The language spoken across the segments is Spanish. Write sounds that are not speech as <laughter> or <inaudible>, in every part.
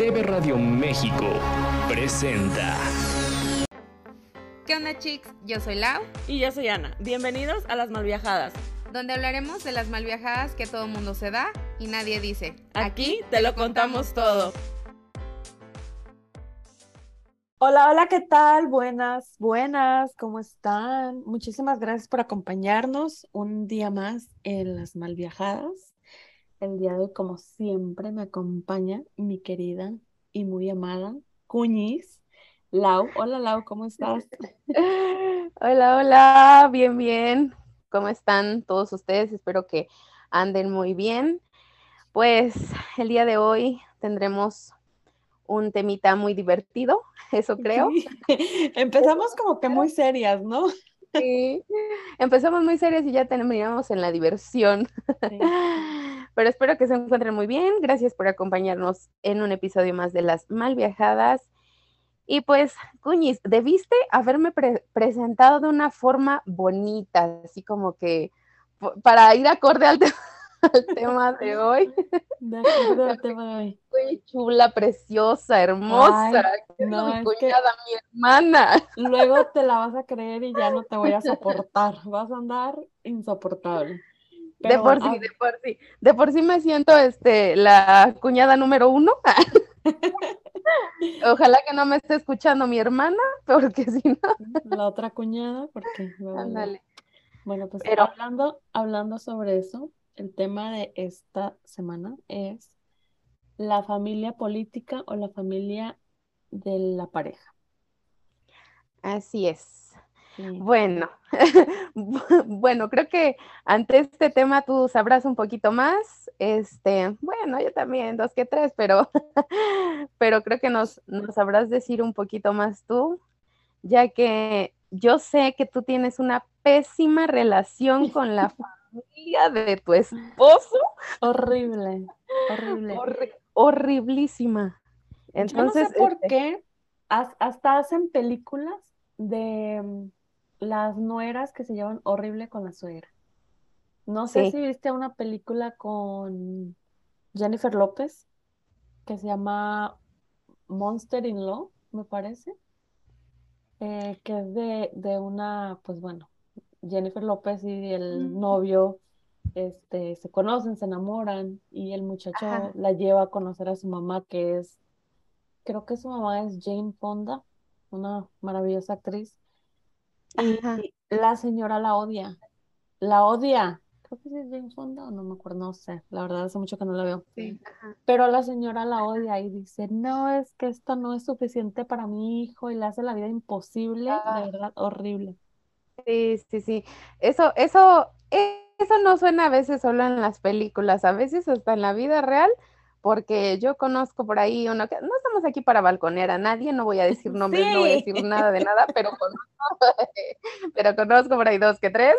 CB Radio México presenta. ¿Qué onda, chicos? Yo soy Lau. Y yo soy Ana. Bienvenidos a Las Malviajadas. Donde hablaremos de las malviajadas que todo mundo se da y nadie dice. Aquí te lo contamos todo. Hola, hola, ¿qué tal? Buenas, buenas, ¿cómo están? Muchísimas gracias por acompañarnos un día más en Las Malviajadas. El día de hoy, como siempre, me acompaña mi querida y muy amada Cuñiz, Lau. Hola, Lau, ¿cómo estás? <laughs> Hola, hola, bien, bien. ¿Cómo están todos ustedes? Espero que anden muy bien. Pues el día de hoy tendremos un temita muy divertido, <laughs> eso creo. Sí. <laughs> Empezamos como que muy serias, ¿no? Sí, empezamos muy serias y ya terminamos en la diversión. Sí. Pero espero que se encuentren muy bien. Gracias por acompañarnos en un episodio más de Las Mal Viajadas. Y pues, Cuñiz, debiste haberme pre presentado de una forma bonita, así como que para ir acorde al, <laughs> te al tema de hoy. De acuerdo al <laughs> tema de hoy. Muy chula, preciosa, hermosa. Ay, no, mi cuñada, mi hermana. Luego te la vas a creer y ya no te voy a soportar. Vas a andar insoportable. De por ah, sí, de por sí. De por sí me siento este, la cuñada número uno. <laughs> Ojalá que no me esté escuchando mi hermana, porque si no. La otra cuñada, porque. Ándale. Bueno, pues Pero- hablando, hablando sobre eso, el tema de esta semana es la familia política o la familia de la pareja. Así es. Sí. Bueno, <laughs> bueno, creo que ante este tema tú sabrás un poquito más. Este, bueno, yo también, dos que tres, pero, <laughs> pero creo que nos, nos sabrás decir un poquito más tú, ya que yo sé que tú tienes una pésima relación <laughs> con la familia de tu esposo, Horrible, horrible. horri- horriblísima. Entonces, Yo no sé por este, qué has- hasta hacen películas de las nueras que se llevan horrible con la suegra. No sé Sí. si viste una película con Jennifer López que se llama Monster in Law, me parece, eh, que es de, de una, pues bueno, Jennifer López y el Mm. novio este, se conocen, se enamoran y el muchacho Ajá. la lleva a conocer a su mamá que es creo que su mamá es Jane Fonda, una maravillosa actriz. Y Ajá. la señora la odia, la odia. Creo que es Jane Fonda o no me acuerdo, no sé, la verdad hace mucho que no la veo. sí. Pero la señora la odia y dice, no, es que esto no es suficiente para mi hijo y le hace la vida imposible, Ah. de verdad, horrible. Sí, sí, sí. Eso, eso, e- eso no suena a veces solo en las películas, a veces hasta en la vida real, porque yo conozco por ahí uno que no estamos aquí para balconear a nadie, no voy a decir <laughs> nombres, no voy a decir nada de nada, pero <laughs> conozco, <laughs> pero conozco por ahí dos que tres.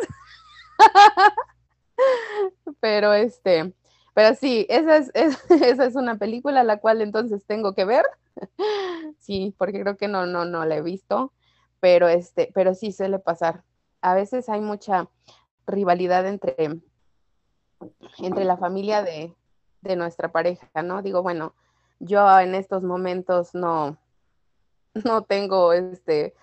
Pero este, pero sí, esa es, es- esa es una película la cual entonces tengo que ver. Sí, porque creo que no, no, no la he visto, pero este, pero sí suele pasar. A veces hay mucha rivalidad entre, entre la familia de, de nuestra pareja, ¿no? Digo, bueno, yo en estos momentos no, <laughs> no tengo este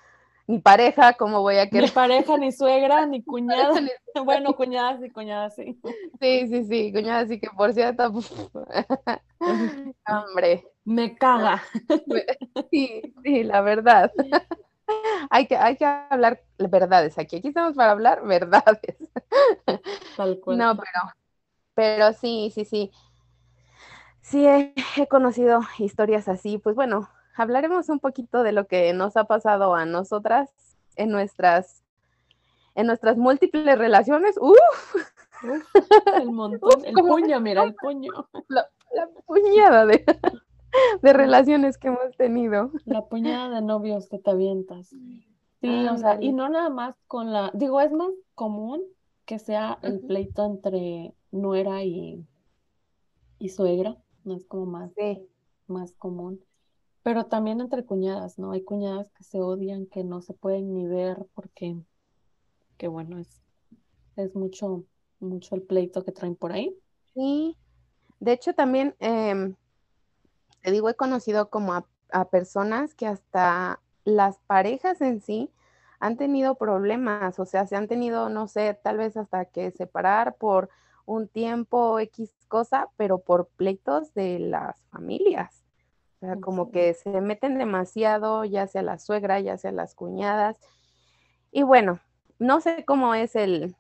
ni pareja, ¿cómo voy a Ni querer? pareja, ni suegra, ni <laughs> cuñada. ni- <laughs> Bueno, cuñadas y cuñadas, sí. Sí, sí, sí, cuñada, así que por cierto, hombre, Me caga. sí, sí, la verdad. Hay que, hay que hablar verdades aquí. Aquí estamos para hablar verdades. Tal cual. No, pero, pero sí, sí, sí. Sí, he, <laughs> he conocido historias así. Pues bueno, hablaremos un poquito de lo que nos ha pasado a nosotras en nuestras, en nuestras múltiples relaciones. ¡Uf! Uf, <laughs> el montón, el puño, mira, el <laughs> puño. la puñada de, de relaciones que hemos tenido. La puñada de novios que te avientas. Sí, o sea, y no nada más con la, digo, es más común que sea el pleito entre nuera y, y suegra, no es como más, Sí, más común. Pero también entre cuñadas, ¿no? Hay cuñadas que se odian, que no se pueden ni ver porque, que bueno, es, es mucho, mucho el pleito que traen por ahí. sí. De hecho, también em, te digo, he conocido como a, a personas que hasta las parejas en sí han tenido problemas, o sea, se han tenido, no sé, tal vez hasta que separar por un tiempo X cosa, pero por pleitos de las familias. O sea, como que se meten demasiado, ya sea la suegra, ya sea las cuñadas. Y bueno, no sé cómo es el,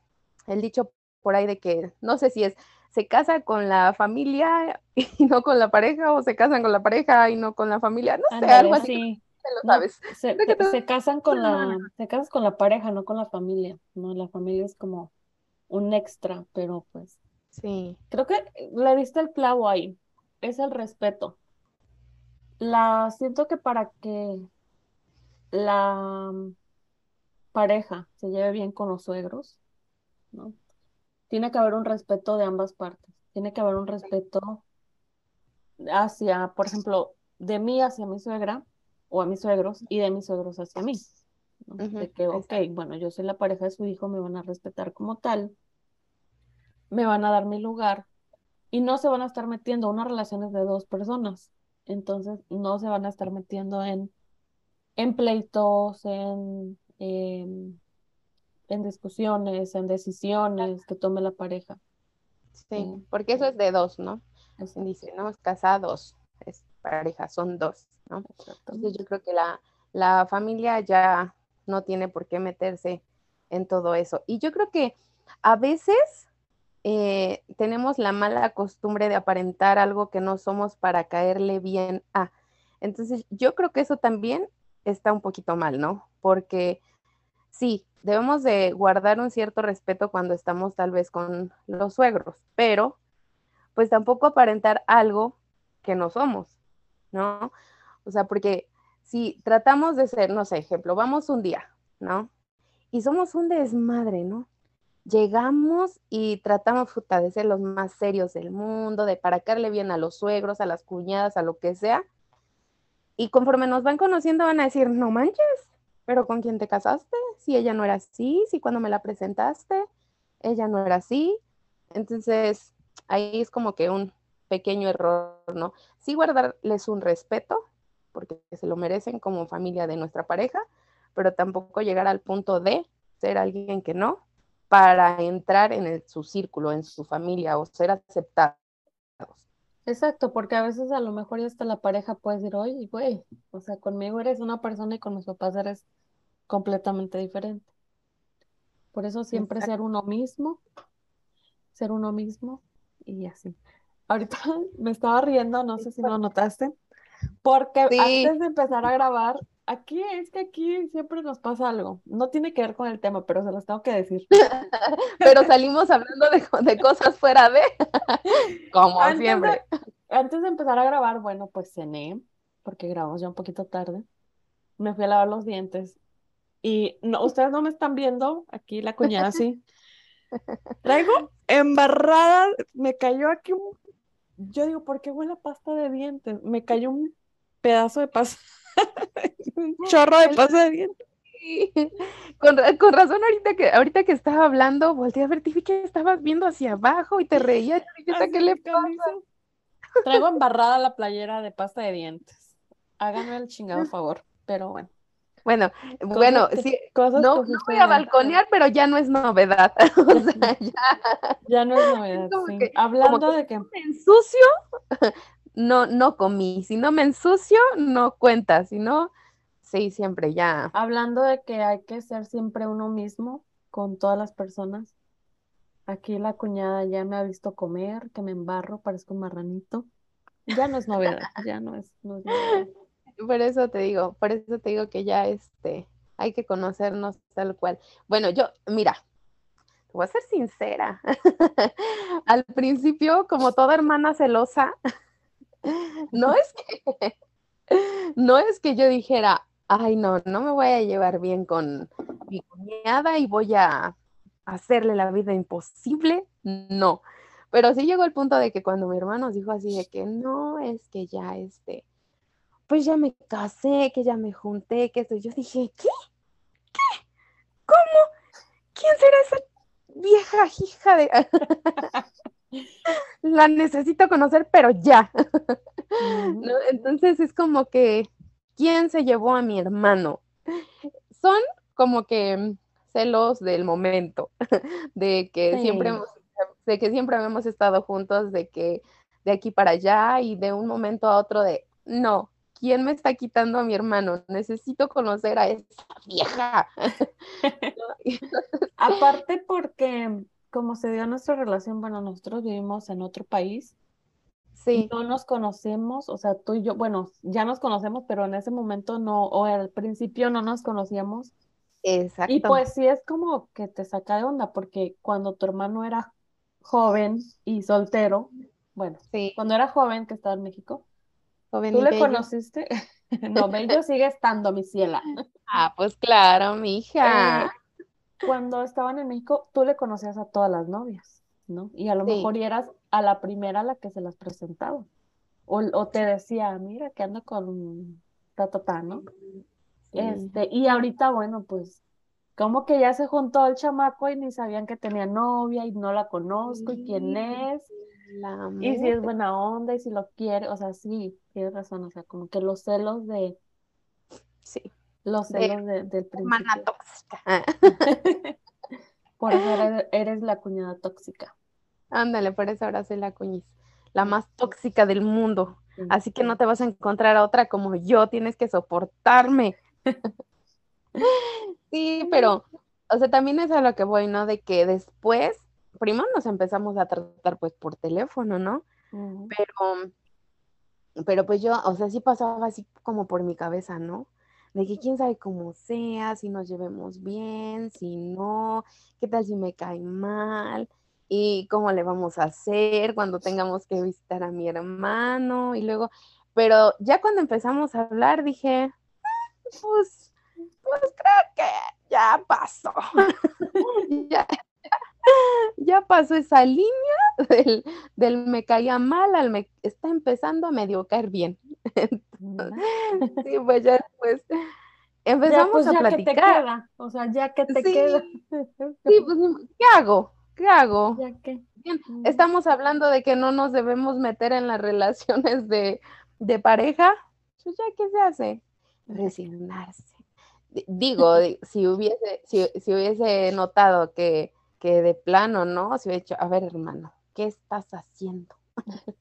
el dicho por ahí de que, no sé si es, se casa con la familia <laughs> y no con la pareja, o se casan con la pareja y no con la familia, no sé, algo así. sí. <laughs> te lo No, sabes. se, te- se casan con la, se casan con la pareja, no con la familia. No, la familia es como un extra, pero pues Sí, creo que le diste el clavo ahí. Es el respeto. La siento que para que la mm, pareja se lleve bien con los suegros, ¿no? Tiene que haber un respeto de ambas partes. Tiene que haber un respeto hacia, por ejemplo, de mí hacia mi suegra o a mis suegros y de mis suegros hacia mí, De que, ok, bueno, yo soy la pareja de su hijo, me van a respetar como tal, me van a dar mi lugar y no se van a estar metiendo, una relación es de dos personas, entonces no se van a estar metiendo en, en pleitos, en, em, en discusiones, en decisiones que tome la pareja. sí, Sí. porque eso es de dos, ¿no? Eso, Dice, ¿no? Es casados, es pareja, son dos, ¿no? Entonces yo creo que la, la familia ya no tiene por qué meterse en todo eso. Y yo creo que a veces eh, tenemos la mala costumbre de aparentar algo que no somos para caerle bien a. Entonces yo creo que eso también está un poquito mal, ¿no? Porque sí, debemos de guardar un cierto respeto cuando estamos tal vez con los suegros, pero pues tampoco aparentar algo que no somos, ¿no? O sea, porque si tratamos de ser, no sé, ejemplo, vamos un día, ¿no? Y somos un desmadre, ¿no? Llegamos y tratamos de ser los más serios del mundo, de para caerle bien a los suegros, a las cuñadas, a lo que sea. Y conforme nos van conociendo van a decir, no manches, pero ¿con quién te casaste? Si ella no era así, si cuando me la presentaste, ella no era así. Entonces, ahí es como que un pequeño error, ¿no? Sí guardarles un respeto, porque se lo merecen como familia de nuestra pareja, pero tampoco llegar al punto de ser alguien que no, para entrar en el- su círculo, en su familia o ser aceptados. Exacto, porque a veces a lo mejor ya hasta la pareja puede decir, oye, güey, o sea, conmigo eres una persona y con los papás eres completamente diferente. Por eso siempre Exacto. ser uno mismo, ser uno mismo y así. Ahorita <laughs> me estaba riendo, no sé si lo notaste, porque Sí. antes de empezar a grabar, aquí es que aquí siempre nos pasa algo. No tiene que ver con el tema, pero se los tengo que decir. <laughs> Pero salimos hablando de, de cosas fuera de, <laughs> como Antes de- siempre. Antes de empezar a grabar, bueno, pues cené, porque grabamos ya un poquito tarde. Me fui a lavar los dientes. Y no, ustedes no me están viendo, aquí la cuñada sí. <laughs> Traigo embarrada, me cayó aquí un... Yo digo, ¿por qué huele a pasta de dientes? Me cayó un pedazo de pasta, <laughs> un chorro de pasta de dientes. Sí. Con, ra- con razón, ahorita que, ahorita que estaba hablando, volteé a ver, te vi que estabas viendo hacia abajo y te Así ¿qué le camisa. Traigo embarrada la playera de pasta de dientes. Háganme el chingado <laughs> favor, pero bueno. Bueno, bueno, que- sí, Cosas no, que no voy a balconear, pero ya no es novedad. <laughs> O sea, ya <laughs> Ya no <laughs> es novedad, como sí. que- Hablando de que, me ensucio, no, no comí. Si no me ensucio, no cuenta. Si no, sí, siempre ya. hablando de que hay que ser siempre uno mismo con todas las personas. Aquí la cuñada ya me ha visto comer, que me embarro, parezco un marranito. Ya no es novedad, ya no es, no es novedad. Por eso te digo, por eso te digo que ya este, hay que conocernos tal cual. Bueno, yo, mira, te voy a ser sincera. <laughs> Al principio, como toda hermana celosa, <laughs> no es que, <laughs> no es que yo dijera, ay, no, no me voy a llevar bien con mi cuñada y voy a hacerle la vida imposible. No. Pero sí llegó el punto de que cuando mi hermano dijo así de que no, es que ya este, pues ya me casé, que ya me junté, que esto, yo dije, ¿qué? ¿Qué? ¿Cómo? ¿Quién será esa vieja hija de...? <laughs> la necesito conocer, pero ya. ¿no? Entonces es como que, ¿quién se llevó a mi hermano? Son como que celos del momento, <laughs> de que siempre hemos, de que siempre hemos estado juntos, de que de aquí para allá y de un momento a otro de, no, ¿quién me está quitando a mi hermano? Necesito conocer a esa vieja. <laughs> Aparte porque como se dio nuestra relación, bueno, nosotros vivimos en otro país, sí, no nos conocemos, o sea, tú y yo, bueno, ya nos conocemos, pero en ese momento no, o al principio no nos conocíamos. exacto. Y pues sí es como que te saca de onda, porque cuando tu hermano era joven y soltero, bueno, sí, cuando era joven que estaba en México, joven ¿tú le bello. conociste? <laughs> No, bello sigue estando, mi ciela. <laughs> Ah, pues claro, mi hija. Eh, cuando estaban en México, tú le conocías a todas las novias, ¿no? Y a lo Sí. mejor eras a la primera a la que se las presentaba. O, o te decía, mira, que ando con ta, ta, ta, ¿no? Sí. Este, y ahorita, bueno, pues, como que ya se juntó el chamaco y ni sabían que tenía novia y no la conozco y quién es, La y si es buena onda y si lo quiere, o sea, sí, tienes razón, o sea, como que los celos de, Sí, los De celos de- del hermana principio. tóxica. <laughs> Por eso eres, eres la cuñada tóxica. Ándale, por eso ahora soy la cuñiz, la más tóxica del mundo. Sí. Así que no te vas a encontrar a otra como yo, tienes que soportarme. <laughs> Sí, pero, o sea, también es a lo que voy, ¿no? De que después, primero nos empezamos a tratar pues por teléfono, ¿no? Pero, pero pues yo, o sea, sí pasaba así como por mi cabeza, ¿no? De que quién sabe cómo sea, si nos llevemos bien, si no, qué tal si me cae mal, y cómo le vamos a hacer cuando tengamos que visitar a mi hermano, y luego, pero ya cuando empezamos a hablar dije, "Ah, pues, pues creo que ya pasó, <laughs> ya, ya pasó esa línea <laughs> del, del me caía mal al me está empezando a medio caer bien. <laughs> Sí, pues ya después Ya, empezamos pues a ya que te platicar. queda, o sea, ya que te Sí. queda. Sí, pues, ¿qué hago? ¿Qué hago? Ya que. Bien. Estamos hablando de que no nos debemos meter en las relaciones de, de pareja. Pues ya, ¿qué se hace? Resignarse. Di- Digo, di- <laughs> si hubiese, si, si hubiese notado que, que de plano, ¿no? Si hubiera dicho, a ver, hermano, ¿qué estás haciendo? <laughs>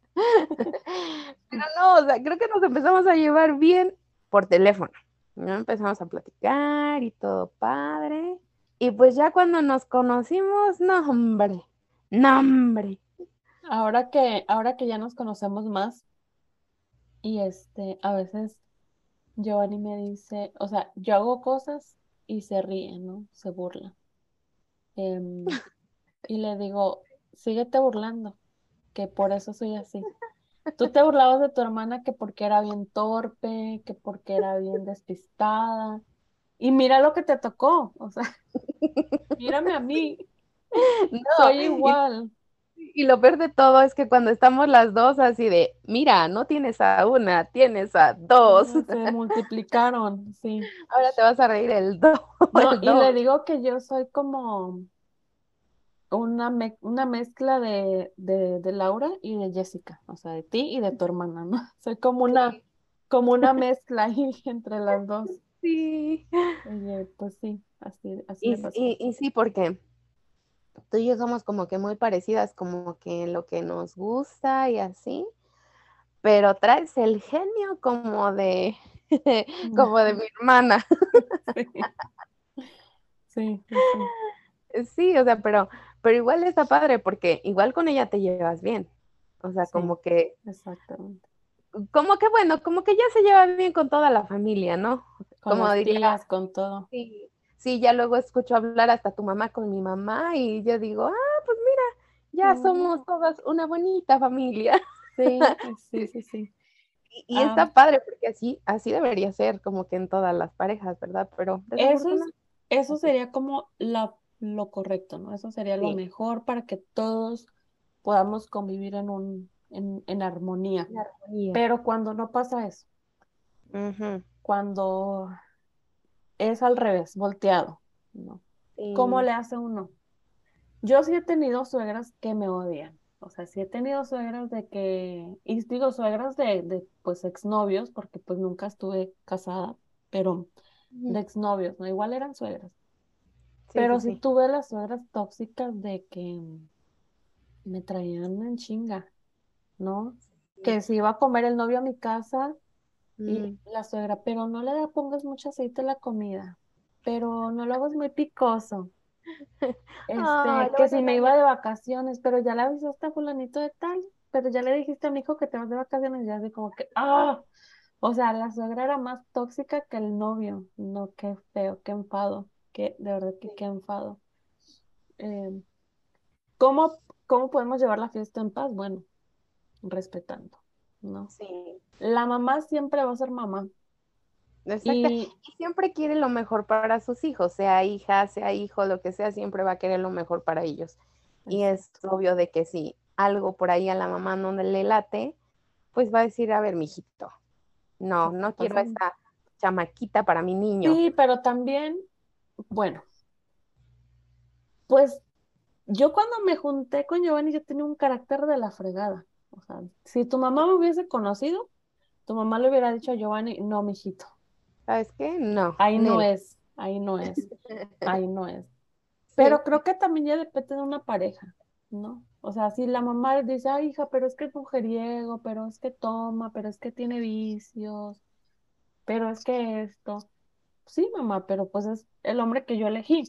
Pero no, o sea, creo que nos empezamos a llevar bien por teléfono. ¿no? Empezamos a platicar y todo padre. Y pues ya cuando nos conocimos, no, hombre, no, hombre. Ahora que, ahora que ya nos conocemos más, y este, a veces Giovanni me dice, o sea, yo hago cosas y se ríe, ¿no? Se burla. Em, y le digo, síguete burlando, que por eso soy así. Tú te burlabas de tu hermana que porque era bien torpe, que porque era bien despistada. Y mira lo que te tocó, o sea, <laughs> mírame a mí, No, soy igual. Y, lo peor de todo es que cuando estamos las dos así de, mira, no tienes a una, tienes a dos. Se multiplicaron, sí. Ahora te vas a reír el do. <laughs> No, el y le digo que yo soy como una, me- una mezcla de, de, de Laura y de Jessica, o sea, de ti y de tu hermana, ¿no? <laughs> Soy como una, como una <laughs> mezcla ahí entre las dos. Sí. Oye, pues sí, así, así Y, me pasó. y, y sí, porque tú y yo somos como que muy parecidas, como que en lo que nos gusta y así, pero traes el genio como de, <laughs> como de mi <laughs> hermana. Sí, sí, sí. Sí, o sea, pero, pero igual está padre porque igual con ella te llevas bien. O sea, como que, Exactamente. como que bueno, como que ya se lleva bien con toda la familia, ¿no? Con Como diría- tías, con todo. Sí, sí, ya luego escucho hablar hasta tu mamá con mi mamá y yo digo, ah, pues mira, ya somos todas una bonita familia. <laughs> Sí, sí, sí, sí. Y, y Ah. está padre porque así, así debería ser como que en todas las parejas, ¿verdad? Pero Eso es, eso sería como la, lo correcto, ¿no? Eso sería lo mejor para que todos podamos convivir en un, en, en armonía. armonía. Pero cuando no pasa eso, cuando es al revés, volteado, ¿no? sí. ¿Cómo le hace uno? Yo sí he tenido suegras que me odian, O sea, sí he tenido suegras de que, y digo suegras de, de pues exnovios, porque pues nunca estuve casada, pero de exnovios, ¿no? Igual eran suegras. Pero sí, tuve las suegras tóxicas de que me traían en chinga, ¿no? Que se iba a comer el novio a mi casa y Mm. la suegra, pero no le pongas mucho aceite a la comida, pero no lo hagas muy picoso. <laughs> Este, que si me iba de vacaciones, pero ya le avisaste a fulanito de tal, pero ya le dijiste a mi hijo que te vas de vacaciones, ya así como que, ¡ah! O sea, la suegra era más tóxica que el novio. No, qué feo, qué enfado, qué, de verdad que qué enfado. Eh, ¿cómo, cómo podemos llevar la fiesta en paz? Bueno, respetando, ¿no? Sí, La mamá siempre va a ser mamá. exacto. Y Y siempre quiere lo mejor para sus hijos, sea hija, sea hijo, lo que sea, siempre va a querer lo mejor para ellos. Y es obvio de que si algo por ahí a la mamá no le late, pues va a decir, a ver, mijito, no, no quiero a pasando? esa chamaquita para mi niño. Sí, pero también, bueno, pues yo cuando me junté con Giovanni, yo tenía un carácter de la fregada. O sea, si tu mamá me hubiese conocido, tu mamá le hubiera dicho a Giovanni, no, mijito, ¿Sabes qué? No, ahí no es, ahí no es, <laughs> ahí no es. Pero creo que también ya depende de una pareja, ¿no? O sea, si la mamá dice, ay, hija, pero es que es mujeriego, pero es que toma, pero es que tiene vicios, pero es que esto. Sí, mamá, pero pues es el hombre que yo elegí.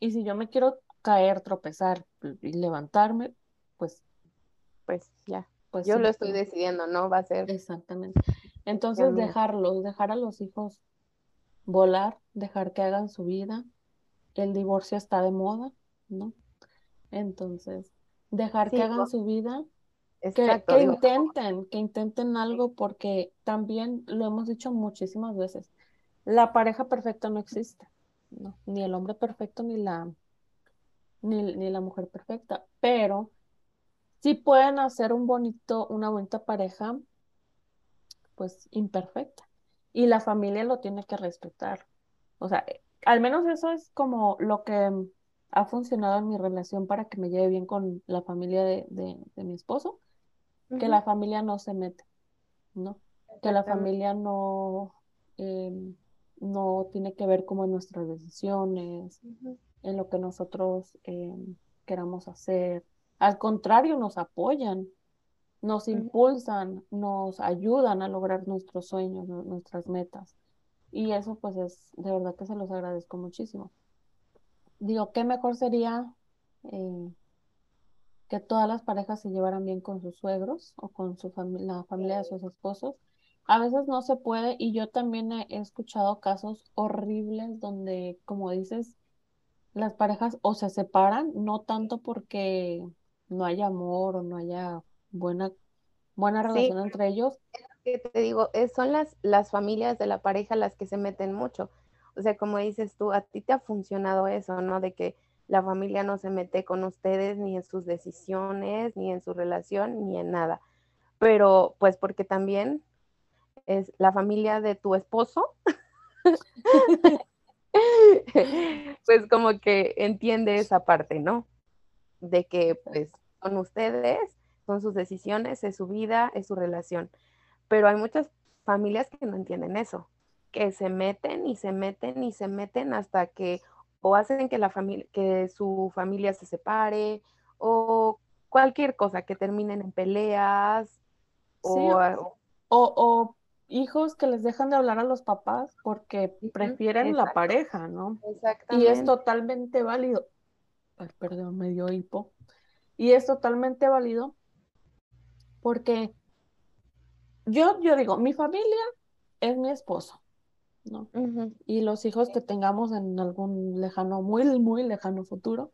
Y si yo me quiero caer, tropezar y levantarme, pues, Pues ya, pues yo sí, lo estoy decidiendo, ¿no? Va a ser Exactamente. Entonces, dejarlos, dejar a los hijos volar, dejar que hagan su vida. El divorcio está de moda, ¿no? Entonces, dejar que hagan su vida, que, exacto, que digo, intenten, que intenten algo, porque también lo hemos dicho muchísimas veces, la pareja perfecta no existe, ¿no? Ni el hombre perfecto, ni la, ni, ni la mujer perfecta, pero sí pueden hacer un bonito, una bonita pareja, pues imperfecta. Y la familia lo tiene que respetar. O sea, eh, al menos eso es como lo que ha funcionado en mi relación para que me lleve bien con la familia de, de, de mi esposo, que la familia no se mete, ¿no? Que la familia no, em, no tiene que ver como en nuestras decisiones, en lo que nosotros em, queramos hacer. Al contrario, nos apoyan, nos impulsan, nos ayudan a lograr nuestros sueños, nu- nuestras metas. Y eso pues es, de verdad que se los agradezco muchísimo. Digo, qué mejor sería eh, que todas las parejas se llevaran bien con sus suegros o con su fami- la familia de sus esposos. A veces no se puede y yo también he escuchado casos horribles donde, como dices, las parejas o se separan, no tanto porque no haya amor o no haya buena, buena Sí, relación entre ellos, que te digo, son las, las familias de la pareja las que se meten mucho. O sea, como dices tú, a ti te ha funcionado eso, ¿no? De que la familia no se mete con ustedes ni en sus decisiones, ni en su relación, ni en nada. Pero pues porque también es la familia de tu esposo, <laughs> <laughs> pues como que entiende esa parte, ¿no? De que pues son ustedes, son sus decisiones, es su vida, es su relación. Pero hay muchas familias que no entienden eso, que se meten y se meten y se meten hasta que o hacen que la familia, que su familia se separe o cualquier cosa, que terminen en peleas Sí, o, o, o hijos que les dejan de hablar a los papás porque prefieren la pareja, ¿no? Y es exactamente. totalmente válido. Ay, perdón, me dio hipo. Y es totalmente válido porque yo, yo digo, mi familia es mi esposo, ¿no? Y los hijos que tengamos en algún lejano, muy, muy lejano futuro,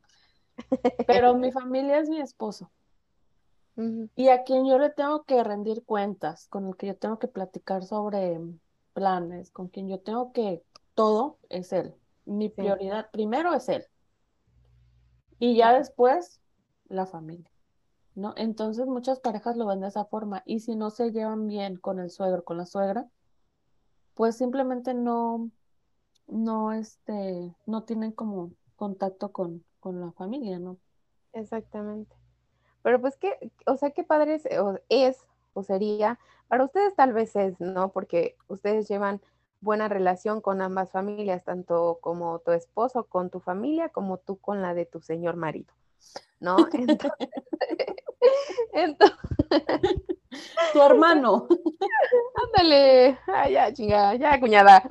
<laughs> pero mi familia es mi esposo. Y a quien yo le tengo que rendir cuentas, con el que yo tengo que platicar sobre planes, con quien yo tengo que todo es él. Mi sí, prioridad primero es él y ya después la familia, ¿no? Entonces muchas parejas lo ven de esa forma y si no se llevan bien con el suegro, con la suegra, pues simplemente no, no, este, no tienen como contacto con, con la familia, ¿no? exactamente. Pero pues qué, o sea, qué padre es, es, o sería, para ustedes tal vez es, ¿no? Porque ustedes llevan buena relación con ambas familias, tanto como tu esposo con tu familia, como tú con la de tu señor marido, ¿no? <laughs> Entonces, <laughs> tu hermano. <laughs> Ándale, ya, chingada, ya, cuñada.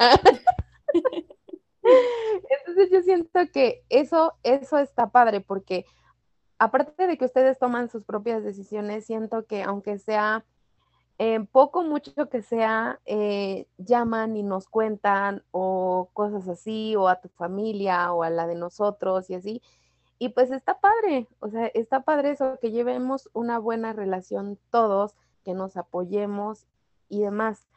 Entonces yo siento que eso, eso está padre porque aparte de que ustedes toman sus propias decisiones, siento que aunque sea eh, poco, mucho que sea, eh, llaman y nos cuentan o cosas así, o a tu familia o a la de nosotros y así. Y pues está padre, o sea, está padre eso, que llevemos una buena relación todos, que nos apoyemos y demás.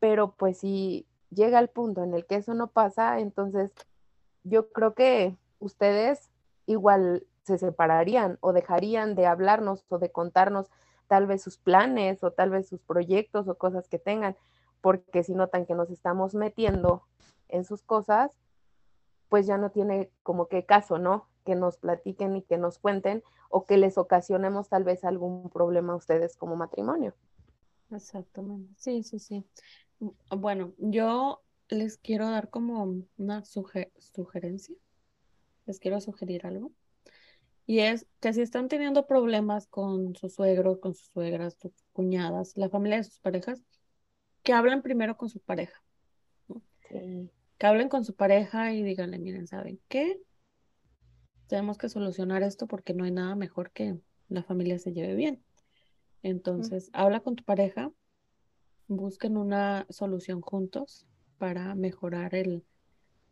Pero pues si llega el punto en el que eso no pasa, entonces yo creo que ustedes igual se separarían o dejarían de hablarnos o de contarnos tal vez sus planes o tal vez sus proyectos o cosas que tengan, porque si notan que nos estamos metiendo en sus cosas, pues ya no tiene como que caso, ¿no? Que nos platiquen y que nos cuenten o que les ocasionemos tal vez algún problema a ustedes como matrimonio. Exactamente. Sí, sí, sí. Bueno, yo les quiero dar como una sugerencia. Les quiero sugerir algo. Y es que si están teniendo problemas con sus suegros, con sus suegras, sus cuñadas, la familia de sus parejas, que hablen primero con su pareja. Que hablen con su pareja y díganle, miren, ¿saben qué? Tenemos que solucionar esto porque no hay nada mejor que la familia se lleve bien. Entonces, habla con tu pareja, busquen una solución juntos para mejorar el,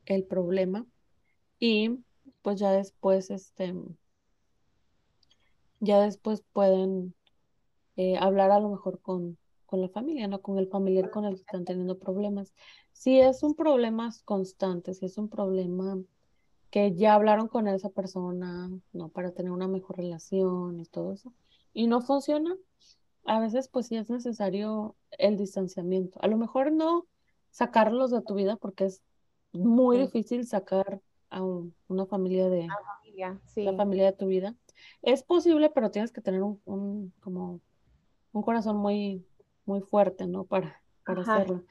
el problema y pues ya después, este, ya después pueden eh, hablar a lo mejor con, con la familia, ¿no? Con el familiar con el que están teniendo problemas. Si es un problema constante, si es un problema que ya hablaron con esa persona, ¿no? Para tener una mejor relación y todo eso, y no funciona, a veces pues sí es necesario el distanciamiento. A lo mejor no sacarlos de tu vida porque es muy difícil sacar a una familia de la familia de tu vida, es posible, pero tienes que tener un, como un corazón muy, muy fuerte, ¿no? Para, para hacerlo.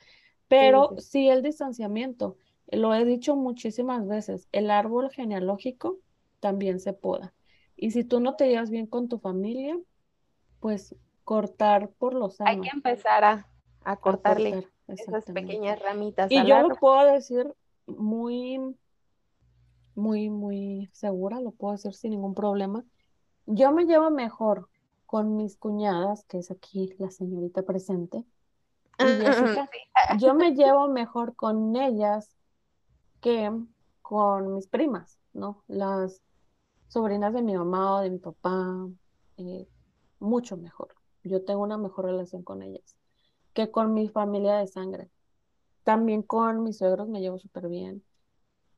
Pero sí, el distanciamiento, lo he dicho muchísimas veces, el árbol genealógico también se poda. Y si tú no te llevas bien con tu familia, pues cortar por los años. Hay que empezar a, a cortarle esas pequeñas ramitas. Y yo lo puedo decir muy, muy, muy segura, lo puedo decir sin ningún problema, yo me llevo mejor con mis cuñadas, que es aquí la señorita presente, y Jessica, yo me <laughs> llevo mejor con ellas que con mis primas, ¿no? Las sobrinas de mi mamá o de mi papá, eh, mucho mejor. Yo tengo una mejor relación con ellas que con mi familia de sangre. También con mis suegros me llevo súper bien.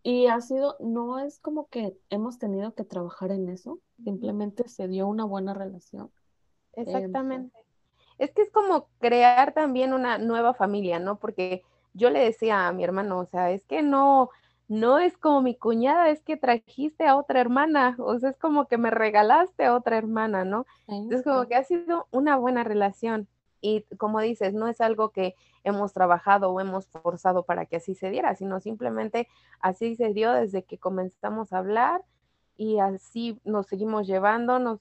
Y ha sido, no es como que hemos tenido que trabajar en eso, simplemente se dio una buena relación. Exactamente. es que es como crear también una nueva familia, ¿no? Porque yo le decía a mi hermano, o sea, es que no, no es como mi cuñada, es que trajiste a otra hermana, o sea, es como que me regalaste a otra hermana, ¿no? Es como que ha sido una buena relación. Y como dices, no es algo que hemos trabajado o hemos forzado para que así se diera, sino simplemente así se dio desde que comenzamos a hablar y así nos seguimos llevando, nos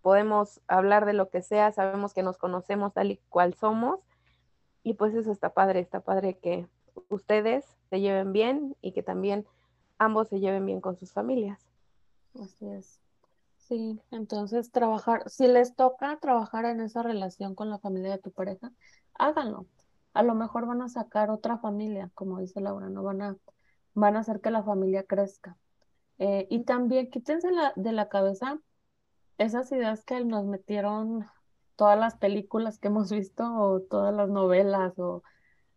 podemos hablar de lo que sea, sabemos que nos conocemos tal y cual somos y pues eso está padre, está padre que ustedes se lleven bien y que también ambos se lleven bien con sus familias. Así es. Sí, entonces trabajar, si les toca trabajar en esa relación con la familia de tu pareja, háganlo. A lo mejor van a sacar otra familia, como dice Laura, no van a, van a hacer que la familia crezca. Eh, y también quítense de la cabeza esas ideas que nos metieron todas las películas que hemos visto, o todas las novelas, o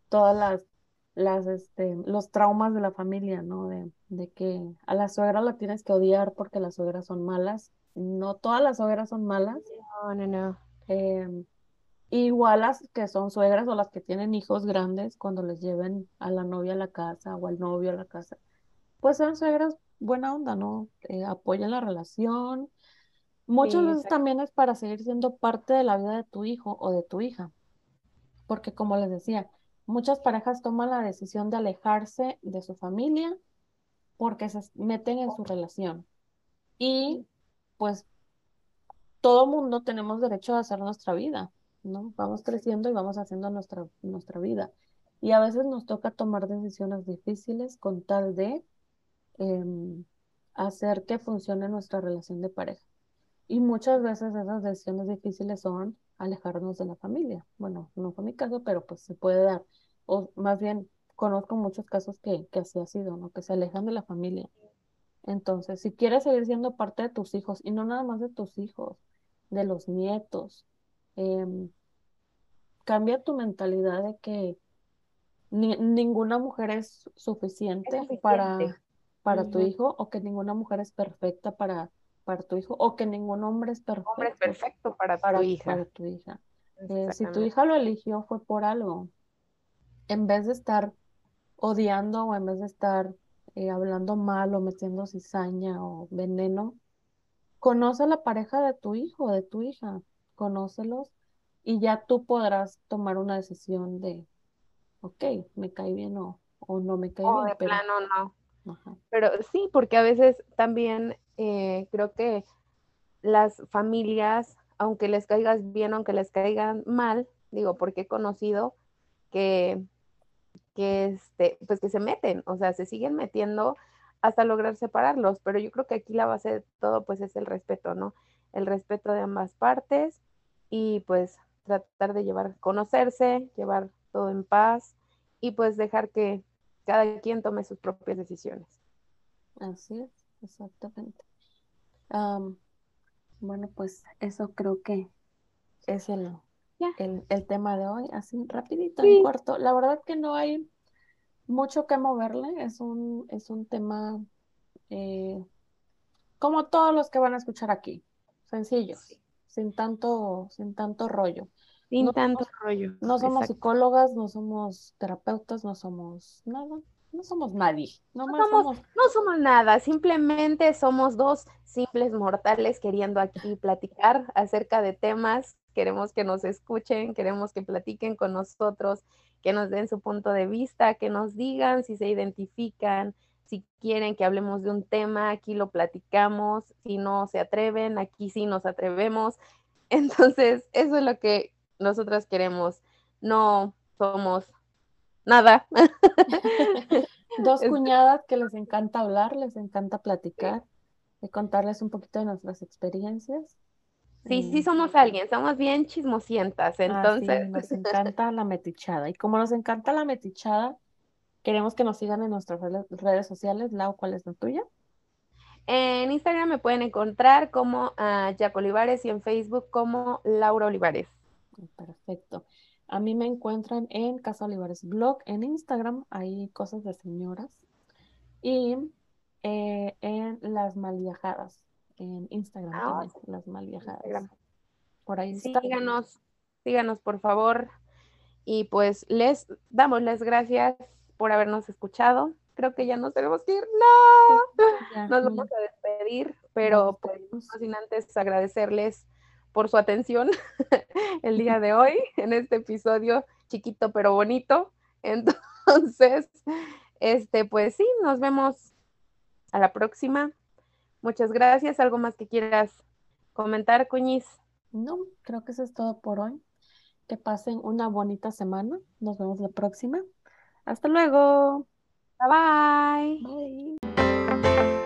todas las, las este, los traumas de la familia, ¿no? De, de que a la suegra la tienes que odiar porque las suegras son malas no todas las suegras son malas. No, no, no. Em, igual las que son suegras o las que tienen hijos grandes cuando les lleven a la novia a la casa o al novio a la casa, pues son suegras buena onda, ¿no? Eh, apoyan la relación, Muchas Sí, veces también es para seguir siendo parte de la vida de tu hijo o de tu hija, porque como les decía, muchas parejas toman la decisión de alejarse de su familia porque se meten en su relación. Y pues todo mundo tenemos derecho a hacer nuestra vida, ¿no? Vamos creciendo y vamos haciendo nuestra, nuestra vida. Y a veces nos toca tomar decisiones difíciles con tal de em, hacer que funcione nuestra relación de pareja. Y muchas veces esas decisiones difíciles son alejarnos de la familia. Bueno, no fue mi caso, pero pues se puede dar. O más bien, conozco muchos casos que, que así ha sido, ¿no? Que se alejan de la familia. Entonces, si quieres seguir siendo parte de tus hijos, y no nada más de tus hijos, de los nietos, em, cambia tu mentalidad de que ni- ninguna mujer es Es suficiente suficiente. Para, tu hijo, o que ninguna mujer es perfecta para, para tu hijo, o que ningún hombre es Hombre es perfecto perfecto para para, tu hija. para tu hija. Eh, si tu hija lo eligió fue por algo. En vez de estar odiando o en vez de estar eh, hablando mal o metiendo cizaña o veneno, conoce a la pareja de tu hijo o de tu hija, conócelos y ya tú podrás tomar una decisión de, ok, me cae bien o, o no me cae O bien, de pero plano no. Pero sí, porque a veces también eh, creo que las familias, aunque les caigas bien, aunque les caigan mal, digo, porque he conocido que, que, este, pues que se meten, o sea, se siguen metiendo hasta lograr separarlos, pero yo creo que aquí la base de todo pues es el respeto, ¿no? El respeto de ambas partes y pues tratar de llevar, conocerse, llevar todo en paz y pues dejar que cada quien tome sus propias decisiones. así es, exactamente. Am, bueno, pues eso creo que es el, el, el tema de hoy, así rapidito, en Sí. corto. La verdad que no hay mucho que moverle, es un, es un tema eh, como todos los que van a escuchar aquí, sencillos, sin tanto, sin tanto rollo. Sin No tanto somos, rollo. no somos Exacto. psicólogas, no somos terapeutas, no somos nada, no somos nadie, No somos, no somos nada, simplemente somos dos simples mortales queriendo aquí platicar acerca de temas. Queremos que nos escuchen, queremos que platiquen con nosotros, que nos den su punto de vista, que nos digan si se identifican, si quieren que hablemos de un tema, aquí lo platicamos, si no se atreven, aquí sí nos atrevemos. <laughs> Entonces, eso es lo que nosotras queremos. No somos nada. <laughs> dos cuñadas que les encanta hablar, les encanta platicar, y contarles un poquito de nuestras experiencias. Sí, sí somos alguien, somos bien chismosientas, así entonces, nos <laughs> encanta la metichada. Y como nos encanta la metichada, queremos que nos sigan en nuestras redes sociales. Lau, ¿cuál es la tuya? en Instagram me pueden encontrar como a Jack Olivares y en Facebook como Laura Olivares. Perfecto. A mí me encuentran en Casa Olivares Blog en Instagram, hay cosas de señoras. Y eh, en Las Malviajadas, en Instagram Ah, también, sí, Las Malviajadas. Instagram. Por ahí está. Síganos, síganos por favor. Y pues les damos las gracias por habernos escuchado. Creo que ya nos tenemos que ir. No, Ya, nos vamos a despedir, pero pues no sin antes agradecerles por su atención <laughs> el día de hoy en este episodio chiquito pero bonito. <laughs> Entonces, este, pues sí, nos vemos a la próxima. Muchas gracias. ¿Algo más que quieras comentar, Cuñiz? No, creo que eso es todo por hoy. Que pasen una bonita semana. Nos vemos la próxima. Hasta luego. Bye bye. bye.